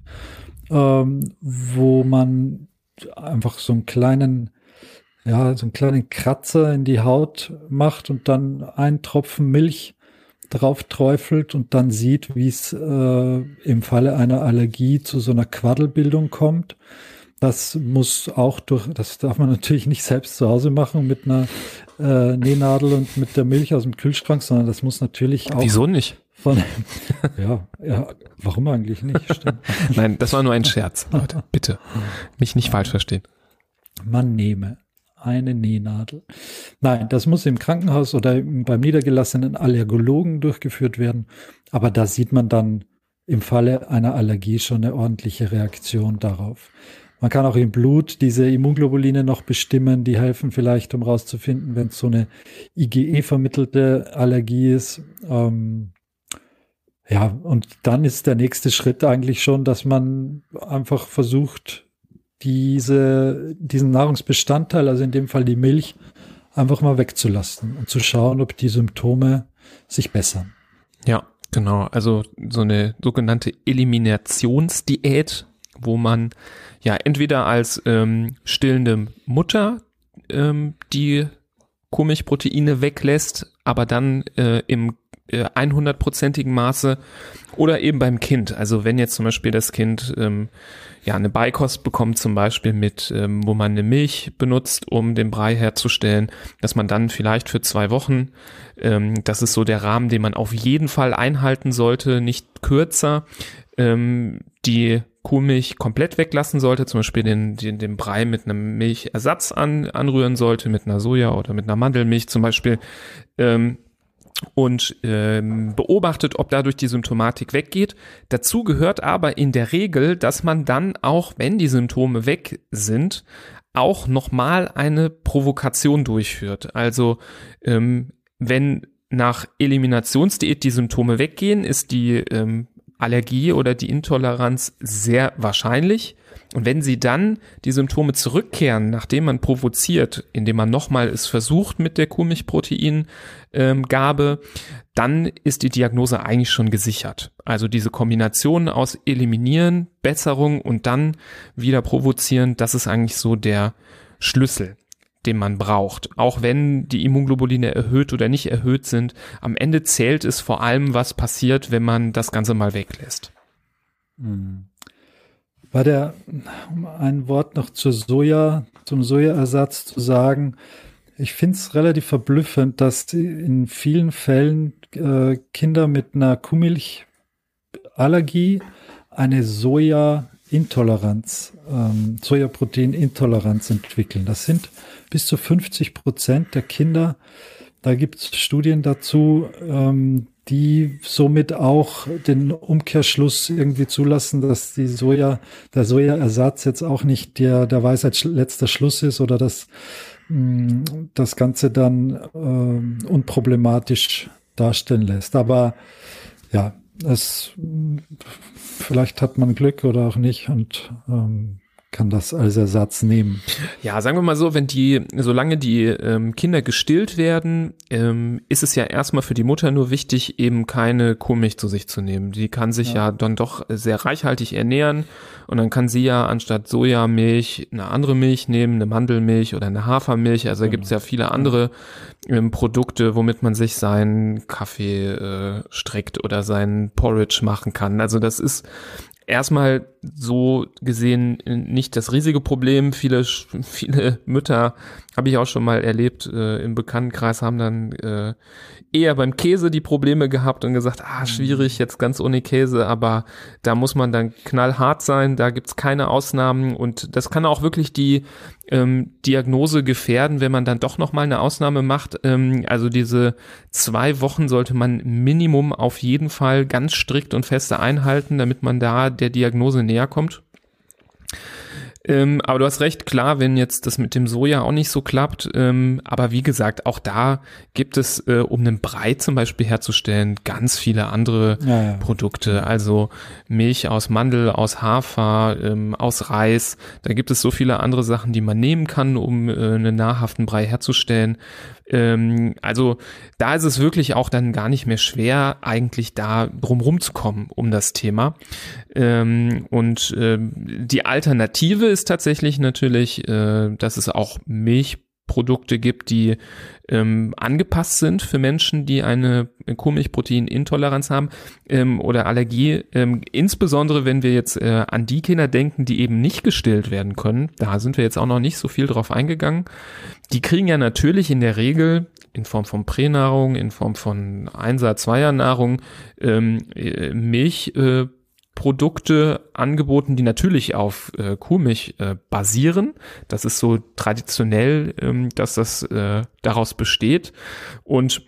ähm, wo man einfach so einen kleinen, ja, so einen kleinen Kratzer in die Haut macht und dann einen Tropfen Milch drauf träufelt und dann sieht, wie es äh, im Falle einer Allergie zu so einer Quaddelbildung kommt. Das muss auch durch, das darf man natürlich nicht selbst zu Hause machen mit einer äh, Nähnadel und mit der Milch aus dem Kühlschrank, sondern das muss natürlich auch. Wieso nicht? Von, ja, ja, warum eigentlich nicht? Nein, das war nur ein Scherz, Leute. Bitte. Mich nicht falsch verstehen. Man nehme eine Nähnadel. Nein, das muss im Krankenhaus oder beim niedergelassenen Allergologen durchgeführt werden. Aber da sieht man dann im Falle einer Allergie schon eine ordentliche Reaktion darauf. Man kann auch im Blut diese Immunglobuline noch bestimmen, die helfen vielleicht, um rauszufinden, wenn es so eine IgE-vermittelte Allergie ist. Ähm, ja, und dann ist der nächste Schritt eigentlich schon, dass man einfach versucht, diese, diesen Nahrungsbestandteil, also in dem Fall die Milch, einfach mal wegzulassen und zu schauen, ob die Symptome sich bessern. Ja, genau. Also so eine sogenannte Eliminationsdiät, wo man ja entweder als ähm, stillende Mutter ähm, die Kuhmilchproteine weglässt, aber dann äh, im äh, 100-prozentigen Maße oder eben beim Kind. Also wenn jetzt zum Beispiel das Kind ähm, ja eine Beikost bekommt, zum Beispiel mit, ähm, wo man eine Milch benutzt, um den Brei herzustellen, dass man dann vielleicht für zwei Wochen, ähm, das ist so der Rahmen, den man auf jeden Fall einhalten sollte, nicht kürzer, ähm, die Kuhmilch komplett weglassen sollte, zum Beispiel den, den, den Brei mit einem Milchersatz an, anrühren sollte, mit einer Soja oder mit einer Mandelmilch zum Beispiel, ähm, und ähm, beobachtet, ob dadurch die Symptomatik weggeht. Dazu gehört aber in der Regel, dass man dann auch, wenn die Symptome weg sind, auch nochmal eine Provokation durchführt. Also ähm, wenn nach Eliminationsdiät die Symptome weggehen, ist die ähm, Allergie oder die Intoleranz sehr wahrscheinlich. Und wenn sie dann die Symptome zurückkehren, nachdem man provoziert, indem man nochmal es versucht mit der Kuhmilchproteingabe, dann ist die Diagnose eigentlich schon gesichert. Also diese Kombination aus Eliminieren, Besserung und dann wieder provozieren, das ist eigentlich so der Schlüssel den man braucht. Auch wenn die Immunglobuline erhöht oder nicht erhöht sind, am Ende zählt es vor allem, was passiert, wenn man das Ganze mal weglässt. Mhm. War der, um ein Wort noch zur Soja, zum Sojaersatz zu sagen, ich finde es relativ verblüffend, dass in vielen Fällen äh, Kinder mit einer Kuhmilchallergie eine Soja-Intoleranz, ähm, Sojaprotein-Intoleranz entwickeln. Das sind bis zu 50 Prozent der Kinder. Da gibt es Studien dazu, ähm, die somit auch den Umkehrschluss irgendwie zulassen, dass die Soja, der Sojaersatz jetzt auch nicht der, der Weisheit letzter Schluss ist oder dass mh, mm, das Ganze dann äh, unproblematisch darstellen lässt. Aber ja, es vielleicht hat man Glück oder auch nicht und ähm, kann das als Ersatz nehmen. Ja, sagen wir mal so, wenn die, solange die ähm, Kinder gestillt werden, ähm, ist es ja erstmal für die Mutter nur wichtig, eben keine Kuhmilch zu sich zu nehmen. Die kann sich ja. ja dann doch sehr reichhaltig ernähren und dann kann sie ja anstatt Sojamilch eine andere Milch nehmen, eine Mandelmilch oder eine Hafermilch. Also da gibt es ja viele andere ähm, Produkte, womit man sich seinen Kaffee äh, streckt oder seinen Porridge machen kann. Also das ist erstmal so gesehen nicht das riesige Problem. Viele, viele Mütter habe ich auch schon mal erlebt äh, im Bekanntenkreis haben dann äh, eher beim Käse die Probleme gehabt und gesagt, ah, mhm. schwierig, jetzt ganz ohne Käse, aber da muss man dann knallhart sein, da gibt's keine Ausnahmen und das kann auch wirklich die ähm, Diagnose gefährden, wenn man dann doch nochmal eine Ausnahme macht. Ähm, also diese zwei Wochen sollte man Minimum auf jeden Fall ganz strikt und feste einhalten, damit man da der Diagnose näher kommt. Ähm, aber du hast recht, klar, wenn jetzt das mit dem Soja auch nicht so klappt. Ähm, aber wie gesagt, auch da gibt es, äh, um einen Brei zum Beispiel herzustellen, ganz viele andere ja, ja. Produkte. Also Milch aus Mandel, aus Hafer, ähm, aus Reis. Da gibt es so viele andere Sachen, die man nehmen kann, um äh, einen nahrhaften Brei herzustellen. Ähm, also da ist es wirklich auch dann gar nicht mehr schwer, eigentlich da drumrum zu kommen um das Thema. Ähm, und äh, die Alternative ist tatsächlich natürlich, äh, dass es auch Milch Produkte gibt, die ähm, angepasst sind für Menschen, die eine Kuhmilchproteinintoleranz haben ähm, oder Allergie. Ähm, insbesondere wenn wir jetzt äh, an die Kinder denken, die eben nicht gestillt werden können. Da sind wir jetzt auch noch nicht so viel drauf eingegangen. Die kriegen ja natürlich in der Regel in Form von Pränahrung, in Form von Einser, Zweier-Nahrung ähm, äh, Milch. Äh, Produkte angeboten, die natürlich auf äh, Kuhmilch äh, basieren. Das ist so traditionell, ähm, dass das äh, daraus besteht. Und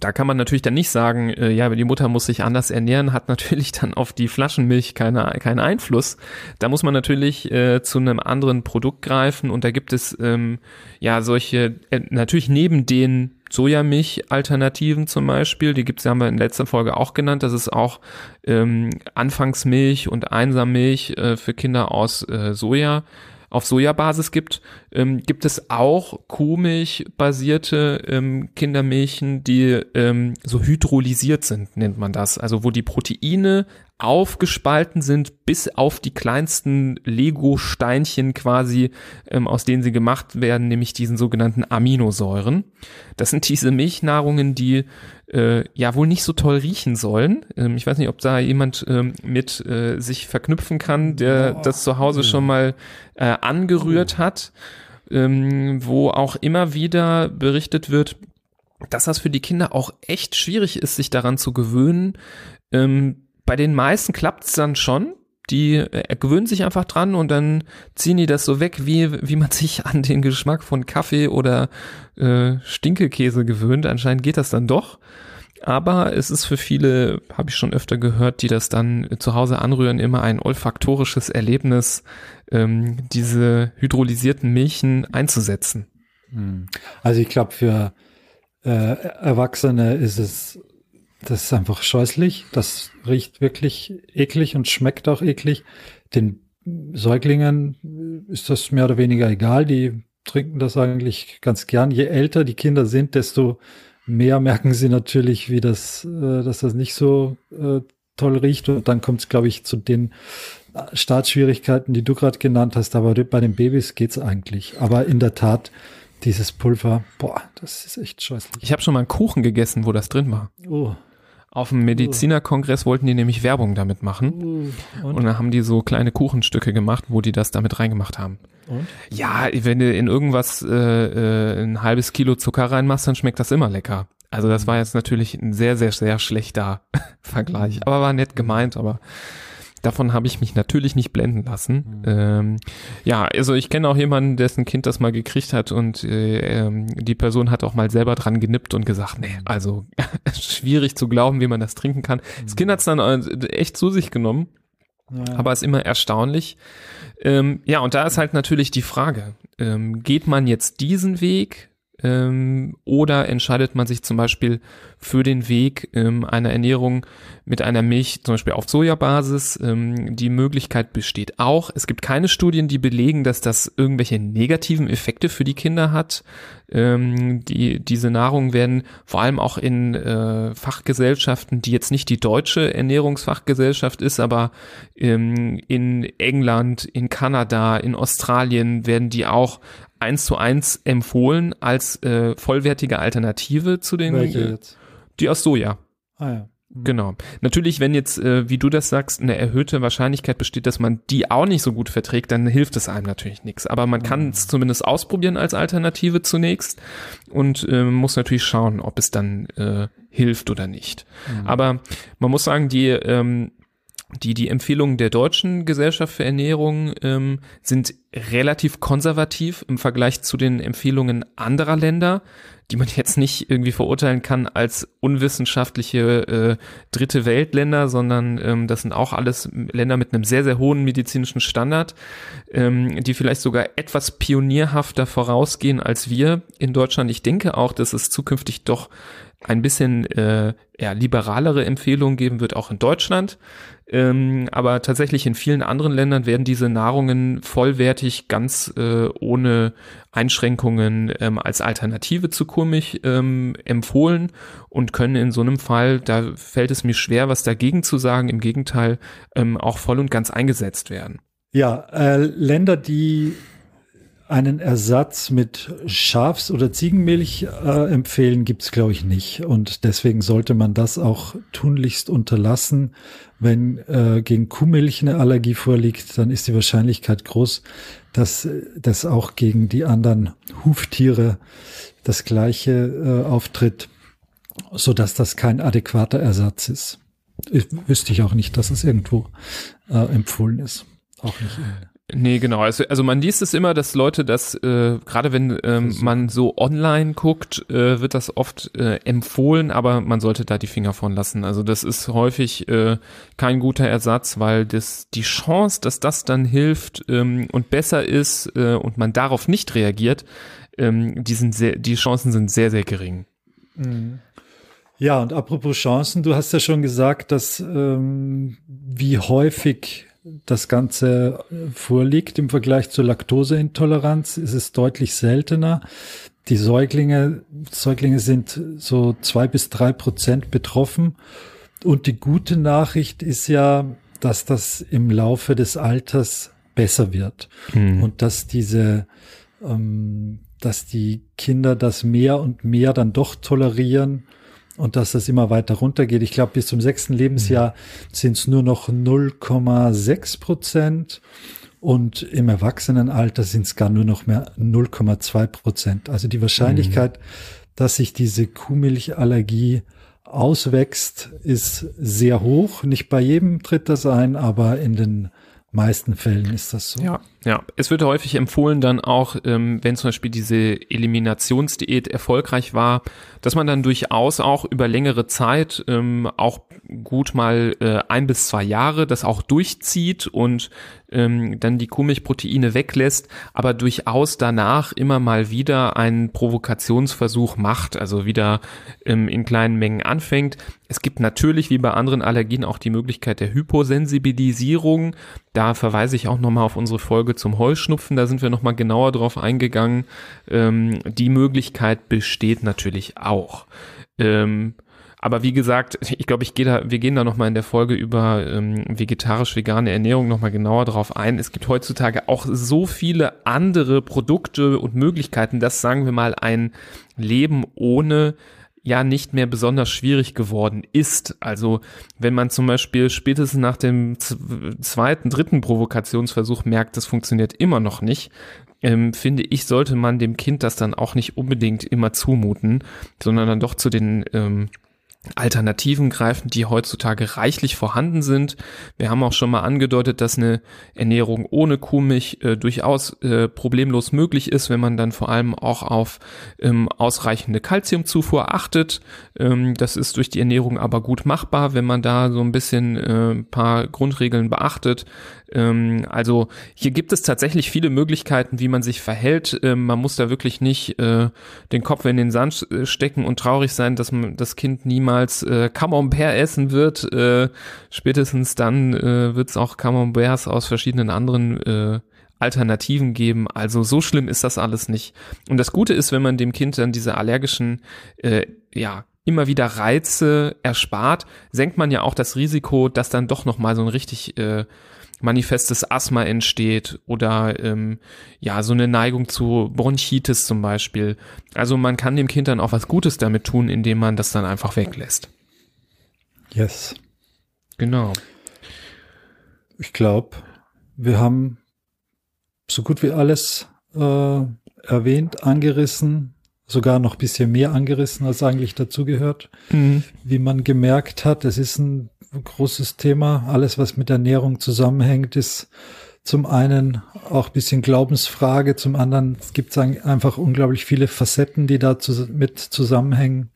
da kann man natürlich dann nicht sagen, äh, ja, die Mutter muss sich anders ernähren, hat natürlich dann auf die Flaschenmilch keine, keinen Einfluss. Da muss man natürlich äh, zu einem anderen Produkt greifen und da gibt es ähm, ja solche, äh, natürlich neben den Sojamilch-Alternativen zum Beispiel, die gibt's, haben wir in letzter Folge auch genannt, das ist auch ähm, Anfangsmilch und Einsammilch äh, für Kinder aus äh, Soja auf Sojabasis gibt, ähm, gibt es auch Kuhmilch-basierte ähm, Kindermilchen, die ähm, so hydrolysiert sind, nennt man das. Also wo die Proteine aufgespalten sind bis auf die kleinsten Lego-Steinchen quasi, ähm, aus denen sie gemacht werden, nämlich diesen sogenannten Aminosäuren. Das sind diese Milchnahrungen, die äh, ja wohl nicht so toll riechen sollen. Ähm, ich weiß nicht, ob da jemand ähm, mit äh, sich verknüpfen kann, der Boah. das zu Hause schon mal äh, angerührt hat, ähm, wo auch immer wieder berichtet wird, dass das für die Kinder auch echt schwierig ist, sich daran zu gewöhnen, ähm, bei den meisten klappt es dann schon. die äh, gewöhnen sich einfach dran und dann ziehen die das so weg, wie, wie man sich an den Geschmack von Kaffee oder äh, Stinkekäse gewöhnt. Anscheinend geht das dann doch. Aber es ist für viele, habe ich schon öfter gehört, die das dann zu Hause anrühren, immer ein olfaktorisches Erlebnis, ähm, diese hydrolysierten Milchen einzusetzen. Hm. Also ich glaube, für äh, Erwachsene ist es das ist einfach scheußlich. Das riecht wirklich eklig und schmeckt auch eklig. Den Säuglingen ist das mehr oder weniger egal. Die trinken das eigentlich ganz gern. Je älter die Kinder sind, desto mehr merken sie natürlich, wie das, äh, dass das nicht so äh, toll riecht. Und dann kommt es, glaube ich, zu den Startschwierigkeiten, die du gerade genannt hast. Aber bei den Babys geht's eigentlich. Aber in der Tat, dieses Pulver, boah, das ist echt scheußlich. Ich habe schon mal einen Kuchen gegessen, wo das drin war. Oh. Auf dem Medizinerkongress wollten die nämlich Werbung damit machen. Und? und dann haben die so kleine Kuchenstücke gemacht, wo die das damit reingemacht haben. Und? Ja, wenn du in irgendwas äh, äh, ein halbes Kilo Zucker reinmachst, dann schmeckt das immer lecker. Also das war jetzt natürlich ein sehr, sehr, sehr schlechter Vergleich. Aber war nett gemeint, aber Davon habe ich mich natürlich nicht blenden lassen. Mhm. Ähm, ja, also ich kenne auch jemanden, dessen Kind das mal gekriegt hat und äh, ähm, die Person hat auch mal selber dran genippt und gesagt, nee, also schwierig zu glauben, wie man das trinken kann. Mhm. Das Kind hat es dann äh, echt zu sich genommen. Ja. Aber ist immer erstaunlich. Ähm, ja, und da ist halt natürlich die Frage, ähm, geht man jetzt diesen Weg ähm, oder entscheidet man sich zum Beispiel für den Weg ähm, einer Ernährung mit einer Milch, zum Beispiel auf Sojabasis. Ähm, die Möglichkeit besteht auch. Es gibt keine Studien, die belegen, dass das irgendwelche negativen Effekte für die Kinder hat. Ähm, die, diese Nahrung werden vor allem auch in äh, Fachgesellschaften, die jetzt nicht die deutsche Ernährungsfachgesellschaft ist, aber ähm, in England, in Kanada, in Australien werden die auch eins zu eins empfohlen als äh, vollwertige Alternative zu den Welche äh, jetzt? die aus Soja. Ah ja. Mhm. Genau. Natürlich, wenn jetzt, äh, wie du das sagst, eine erhöhte Wahrscheinlichkeit besteht, dass man die auch nicht so gut verträgt, dann hilft es einem natürlich nichts. Aber man kann es mhm. zumindest ausprobieren als Alternative zunächst und äh, muss natürlich schauen, ob es dann äh, hilft oder nicht. Mhm. Aber man muss sagen, die ähm, die, die Empfehlungen der Deutschen Gesellschaft für Ernährung ähm, sind relativ konservativ im Vergleich zu den Empfehlungen anderer Länder, die man jetzt nicht irgendwie verurteilen kann als unwissenschaftliche äh, dritte Weltländer, sondern ähm, das sind auch alles Länder mit einem sehr, sehr hohen medizinischen Standard, ähm, die vielleicht sogar etwas pionierhafter vorausgehen als wir in Deutschland. Ich denke auch, dass es zukünftig doch ein bisschen äh, ja, liberalere Empfehlungen geben wird, auch in Deutschland. Ähm, aber tatsächlich in vielen anderen Ländern werden diese Nahrungen vollwertig, ganz äh, ohne Einschränkungen ähm, als Alternative zu Kuhmilch ähm, empfohlen und können in so einem Fall, da fällt es mir schwer, was dagegen zu sagen, im Gegenteil, ähm, auch voll und ganz eingesetzt werden. Ja, äh, Länder, die einen Ersatz mit Schafs- oder Ziegenmilch äh, empfehlen, gibt's glaube ich, nicht. Und deswegen sollte man das auch tunlichst unterlassen. Wenn äh, gegen Kuhmilch eine Allergie vorliegt, dann ist die Wahrscheinlichkeit groß, dass das auch gegen die anderen Huftiere das gleiche äh, auftritt, so dass das kein adäquater Ersatz ist. Ich, wüsste ich auch nicht, dass es irgendwo äh, empfohlen ist. Auch nicht. In Nee, genau. Also, also man liest es immer, dass Leute das, äh, gerade wenn ähm, man so online guckt, äh, wird das oft äh, empfohlen, aber man sollte da die Finger von lassen. Also das ist häufig äh, kein guter Ersatz, weil das die Chance, dass das dann hilft ähm, und besser ist äh, und man darauf nicht reagiert, ähm, die, sind sehr, die Chancen sind sehr, sehr gering. Mhm. Ja, und apropos Chancen, du hast ja schon gesagt, dass ähm, wie häufig das Ganze vorliegt im Vergleich zur Laktoseintoleranz, ist es deutlich seltener. Die Säuglinge, Säuglinge sind so zwei bis drei Prozent betroffen. Und die gute Nachricht ist ja, dass das im Laufe des Alters besser wird mhm. und dass diese, ähm, dass die Kinder das mehr und mehr dann doch tolerieren und dass das immer weiter runtergeht. Ich glaube, bis zum sechsten Lebensjahr sind es nur noch 0,6 Prozent und im Erwachsenenalter sind es gar nur noch mehr 0,2 Prozent. Also die Wahrscheinlichkeit, mhm. dass sich diese Kuhmilchallergie auswächst, ist sehr hoch. Nicht bei jedem tritt das ein, aber in den meisten Fällen ist das so. Ja, ja. Es wird häufig empfohlen dann auch, ähm, wenn zum Beispiel diese Eliminationsdiät erfolgreich war, dass man dann durchaus auch über längere Zeit, ähm, auch gut mal äh, ein bis zwei Jahre, das auch durchzieht und ähm, dann die Kuhmilchproteine weglässt, aber durchaus danach immer mal wieder einen Provokationsversuch macht, also wieder ähm, in kleinen Mengen anfängt. Es gibt natürlich wie bei anderen Allergien auch die Möglichkeit der Hyposensibilisierung. Da verweise ich auch nochmal auf unsere Folge zum Heuschnupfen, da sind wir nochmal genauer drauf eingegangen. Ähm, die Möglichkeit besteht natürlich auch. Ähm, aber wie gesagt, ich glaube, ich gehe da, wir gehen da nochmal in der Folge über ähm, vegetarisch-vegane Ernährung nochmal genauer drauf ein. Es gibt heutzutage auch so viele andere Produkte und Möglichkeiten, dass, sagen wir mal, ein Leben ohne ja nicht mehr besonders schwierig geworden ist. Also wenn man zum Beispiel spätestens nach dem zweiten, dritten Provokationsversuch merkt, das funktioniert immer noch nicht, ähm, finde ich, sollte man dem Kind das dann auch nicht unbedingt immer zumuten, sondern dann doch zu den ähm, Alternativen greifen, die heutzutage reichlich vorhanden sind. Wir haben auch schon mal angedeutet, dass eine Ernährung ohne Kuhmilch äh, durchaus äh, problemlos möglich ist, wenn man dann vor allem auch auf ähm, ausreichende Kalziumzufuhr achtet. Ähm, das ist durch die Ernährung aber gut machbar, wenn man da so ein bisschen äh, ein paar Grundregeln beachtet. Ähm, also hier gibt es tatsächlich viele Möglichkeiten, wie man sich verhält. Ähm, man muss da wirklich nicht äh, den Kopf in den Sand äh, stecken und traurig sein, dass man das Kind niemals äh, Camembert essen wird. Äh, spätestens dann äh, wird es auch Camemberts aus verschiedenen anderen äh, Alternativen geben. Also so schlimm ist das alles nicht. Und das Gute ist, wenn man dem Kind dann diese allergischen, äh, ja, immer wieder Reize erspart, senkt man ja auch das Risiko, dass dann doch noch mal so ein richtig äh, manifestes Asthma entsteht oder ähm, ja so eine Neigung zu Bronchitis zum Beispiel. Also man kann dem Kind dann auch was Gutes damit tun, indem man das dann einfach weglässt. Yes. Genau. Ich glaube, wir haben so gut wie alles äh, erwähnt, angerissen, sogar noch bisschen mehr angerissen, als eigentlich dazugehört. Mhm. Wie man gemerkt hat, es ist ein großes Thema. Alles, was mit Ernährung zusammenhängt, ist zum einen auch bisschen Glaubensfrage, zum anderen gibt es einfach unglaublich viele Facetten, die da zu, mit zusammenhängen.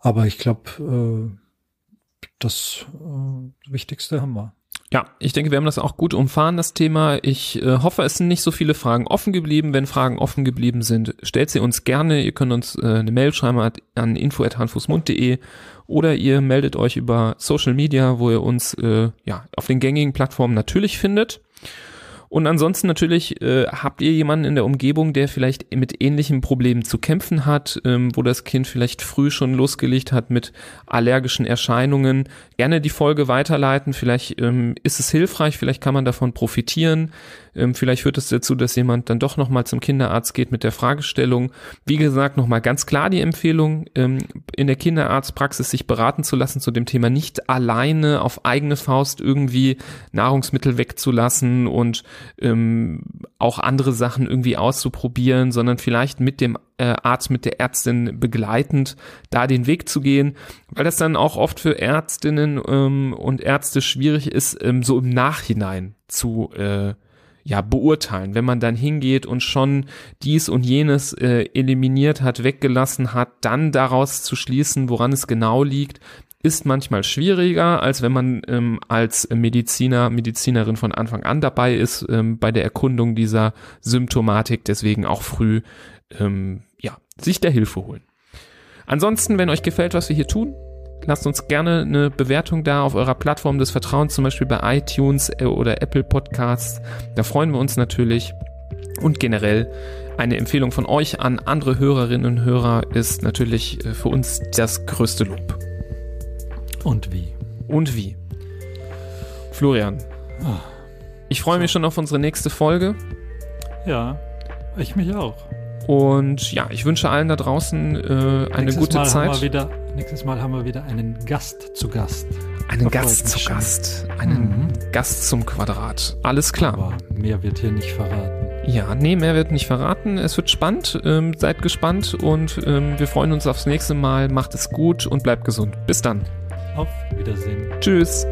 Aber ich glaube, äh, das äh, Wichtigste haben wir. Ja, ich denke, wir haben das auch gut umfahren, das Thema. Ich äh, hoffe, es sind nicht so viele Fragen offen geblieben. Wenn Fragen offen geblieben sind, stellt sie uns gerne. Ihr könnt uns äh, eine Mail schreiben an info.handfußmund.de oder ihr meldet euch über Social Media, wo ihr uns äh, ja auf den gängigen Plattformen natürlich findet. Und ansonsten natürlich äh, habt ihr jemanden in der Umgebung, der vielleicht mit ähnlichen Problemen zu kämpfen hat, ähm, wo das Kind vielleicht früh schon losgelegt hat mit allergischen Erscheinungen. Gerne die Folge weiterleiten. Vielleicht ähm, ist es hilfreich, vielleicht kann man davon profitieren. Ähm, vielleicht führt es dazu, dass jemand dann doch nochmal zum Kinderarzt geht mit der Fragestellung. Wie gesagt, nochmal ganz klar die Empfehlung, ähm, in der Kinderarztpraxis sich beraten zu lassen zu dem Thema, nicht alleine auf eigene Faust irgendwie Nahrungsmittel wegzulassen und ähm, auch andere Sachen irgendwie auszuprobieren, sondern vielleicht mit dem äh, Arzt, mit der Ärztin begleitend da den Weg zu gehen, weil das dann auch oft für Ärztinnen ähm, und Ärzte schwierig ist, ähm, so im Nachhinein zu äh, ja, beurteilen. Wenn man dann hingeht und schon dies und jenes äh, eliminiert hat, weggelassen hat, dann daraus zu schließen, woran es genau liegt, ist manchmal schwieriger, als wenn man ähm, als Mediziner, Medizinerin von Anfang an dabei ist ähm, bei der Erkundung dieser Symptomatik, deswegen auch früh ähm, ja, sich der Hilfe holen. Ansonsten, wenn euch gefällt, was wir hier tun, lasst uns gerne eine Bewertung da auf eurer Plattform des Vertrauens, zum Beispiel bei iTunes äh, oder Apple Podcasts. Da freuen wir uns natürlich. Und generell eine Empfehlung von euch an andere Hörerinnen und Hörer ist natürlich äh, für uns das größte Lob. Und wie? Und wie? Florian, ah. ich freue mich schon auf unsere nächste Folge. Ja, ich mich auch. Und ja, ich wünsche allen da draußen äh, eine nächstes gute Mal Zeit. Haben wir wieder, nächstes Mal haben wir wieder einen Gast zu Gast. Einen Gast zu schon. Gast. Einen mhm. Gast zum Quadrat. Alles klar. Aber mehr wird hier nicht verraten. Ja, nee, mehr wird nicht verraten. Es wird spannend. Ähm, seid gespannt und ähm, wir freuen uns aufs nächste Mal. Macht es gut und bleibt gesund. Bis dann. Auf Wiedersehen. Tschüss.